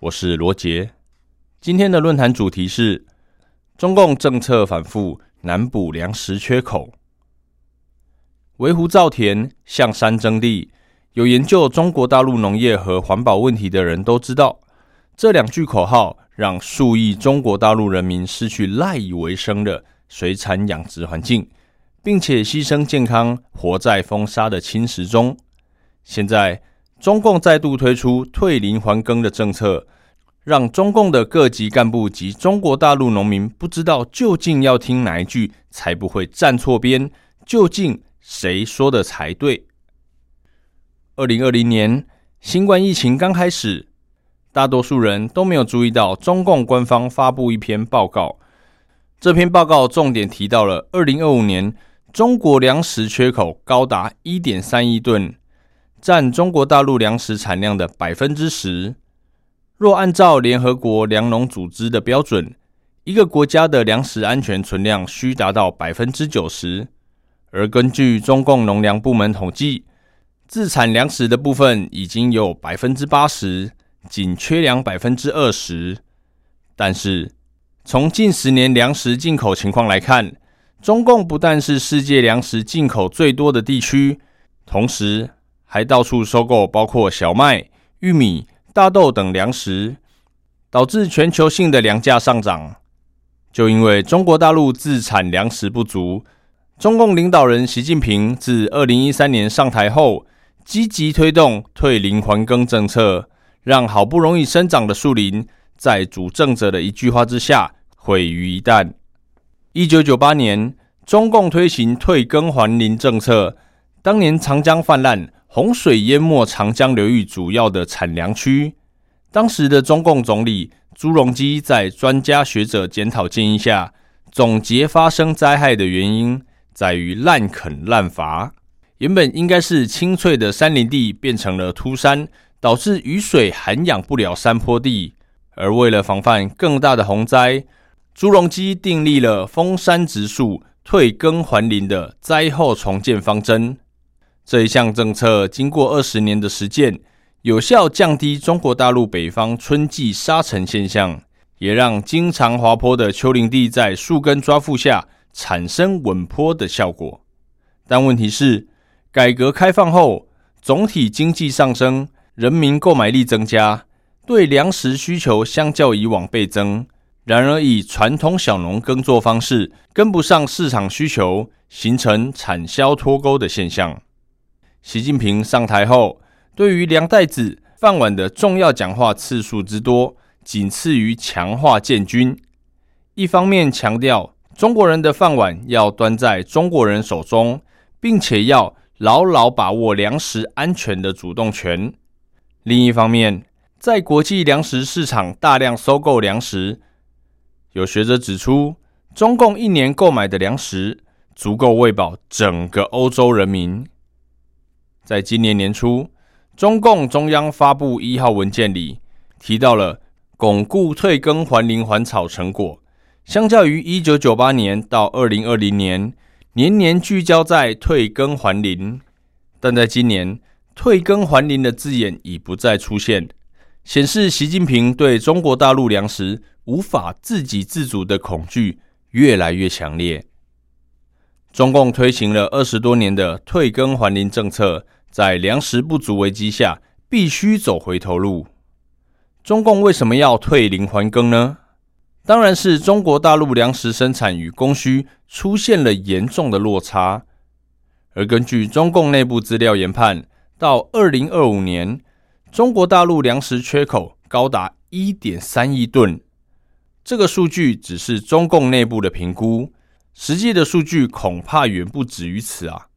我是罗杰。今天的论坛主题是中共政策反复难补粮食缺口，围湖造田，向山征地。有研究中国大陆农业和环保问题的人都知道，这两句口号让数亿中国大陆人民失去赖以为生的水产养殖环境，并且牺牲健康，活在风沙的侵蚀中。现在，中共再度推出退林还耕的政策，让中共的各级干部及中国大陆农民不知道究竟要听哪一句才不会站错边，究竟谁说的才对？二零二零年新冠疫情刚开始，大多数人都没有注意到中共官方发布一篇报告，这篇报告重点提到了二零二五年中国粮食缺口高达一点三亿吨。占中国大陆粮食产量的百分之十。若按照联合国粮农组织的标准，一个国家的粮食安全存量需达到百分之九十。而根据中共农粮部门统计，自产粮食的部分已经有百分之八十，仅缺粮百分之二十。但是，从近十年粮食进口情况来看，中共不但是世界粮食进口最多的地区，同时，还到处收购包括小麦、玉米、大豆等粮食，导致全球性的粮价上涨。就因为中国大陆自产粮食不足，中共领导人习近平自二零一三年上台后，积极推动退林还耕政策，让好不容易生长的树林，在主政者的一句话之下毁于一旦。一九九八年，中共推行退耕还林政策，当年长江泛滥。洪水淹没长江流域主要的产粮区，当时的中共总理朱镕基在专家学者检讨建议下，总结发生灾害的原因在于滥垦滥伐。原本应该是青翠的山林地变成了秃山，导致雨水涵养不了山坡地。而为了防范更大的洪灾，朱镕基订立了封山植树、退耕还林的灾后重建方针。这一项政策经过二十年的实践，有效降低中国大陆北方春季沙尘现象，也让经常滑坡的丘陵地在树根抓附下产生稳坡的效果。但问题是，改革开放后，总体经济上升，人民购买力增加，对粮食需求相较以往倍增。然而，以传统小农耕作方式跟不上市场需求，形成产销脱钩的现象。习近平上台后，对于粮袋子、饭碗的重要讲话次数之多，仅次于强化建军。一方面强调中国人的饭碗要端在中国人手中，并且要牢牢把握粮食安全的主动权；另一方面，在国际粮食市场大量收购粮食。有学者指出，中共一年购买的粮食足够喂饱整个欧洲人民。在今年年初，中共中央发布一号文件里提到了巩固退耕还林还草成果，相较于一九九八年到二零二零年，年年聚焦在退耕还林，但在今年退耕还林的字眼已不再出现，显示习近平对中国大陆粮食无法自给自足的恐惧越来越强烈。中共推行了二十多年的退耕还林政策。在粮食不足危机下，必须走回头路。中共为什么要退林还耕呢？当然是中国大陆粮食生产与供需出现了严重的落差。而根据中共内部资料研判，到二零二五年，中国大陆粮食缺口高达一点三亿吨。这个数据只是中共内部的评估，实际的数据恐怕远不止于此啊！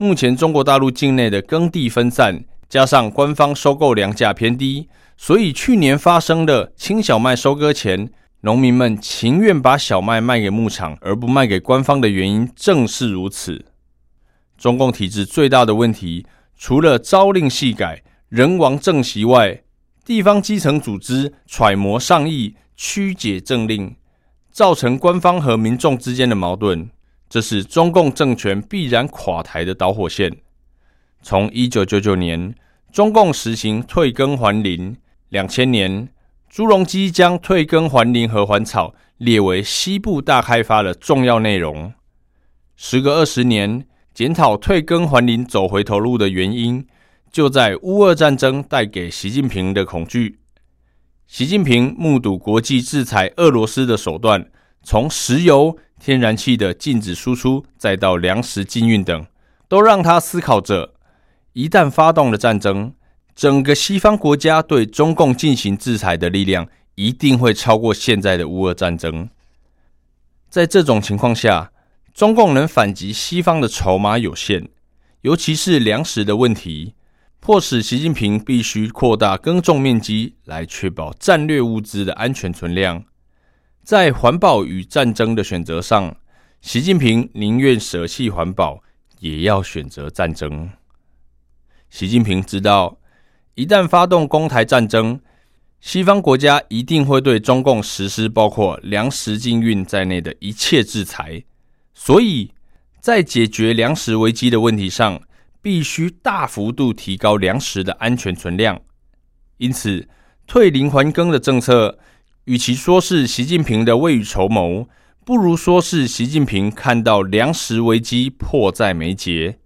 目前中国大陆境内的耕地分散，加上官方收购粮价偏低，所以去年发生的青小麦收割前，农民们情愿把小麦卖给牧场而不卖给官方的原因正是如此。中共体制最大的问题，除了朝令夕改、人亡政息外，地方基层组织揣摩上意、曲解政令，造成官方和民众之间的矛盾，这是中共政权必然垮台的导火线。从一九九九年，中共实行退耕还林；两千年，朱镕基将退耕还林和还草列为西部大开发的重要内容。时隔二十年。检讨退耕还林走回头路的原因，就在乌俄战争带给习近平的恐惧。习近平目睹国际制裁俄罗斯的手段，从石油、天然气的禁止输出，再到粮食禁运等，都让他思考着：一旦发动了战争，整个西方国家对中共进行制裁的力量，一定会超过现在的乌俄战争。在这种情况下，中共能反击西方的筹码有限，尤其是粮食的问题，迫使习近平必须扩大耕种面积，来确保战略物资的安全存量。在环保与战争的选择上，习近平宁愿舍弃环保，也要选择战争。习近平知道，一旦发动攻台战争，西方国家一定会对中共实施包括粮食禁运在内的一切制裁。所以，在解决粮食危机的问题上，必须大幅度提高粮食的安全存量。因此，退林还耕的政策，与其说是习近平的未雨绸缪，不如说是习近平看到粮食危机迫在眉睫，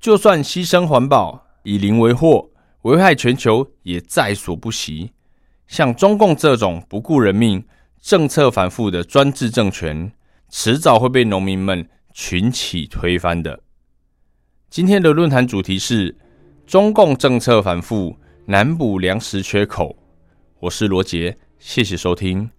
就算牺牲环保，以邻为祸，危害全球，也在所不惜。像中共这种不顾人命、政策反复的专制政权。迟早会被农民们群起推翻的。今天的论坛主题是中共政策反复，难补粮食缺口。我是罗杰，谢谢收听。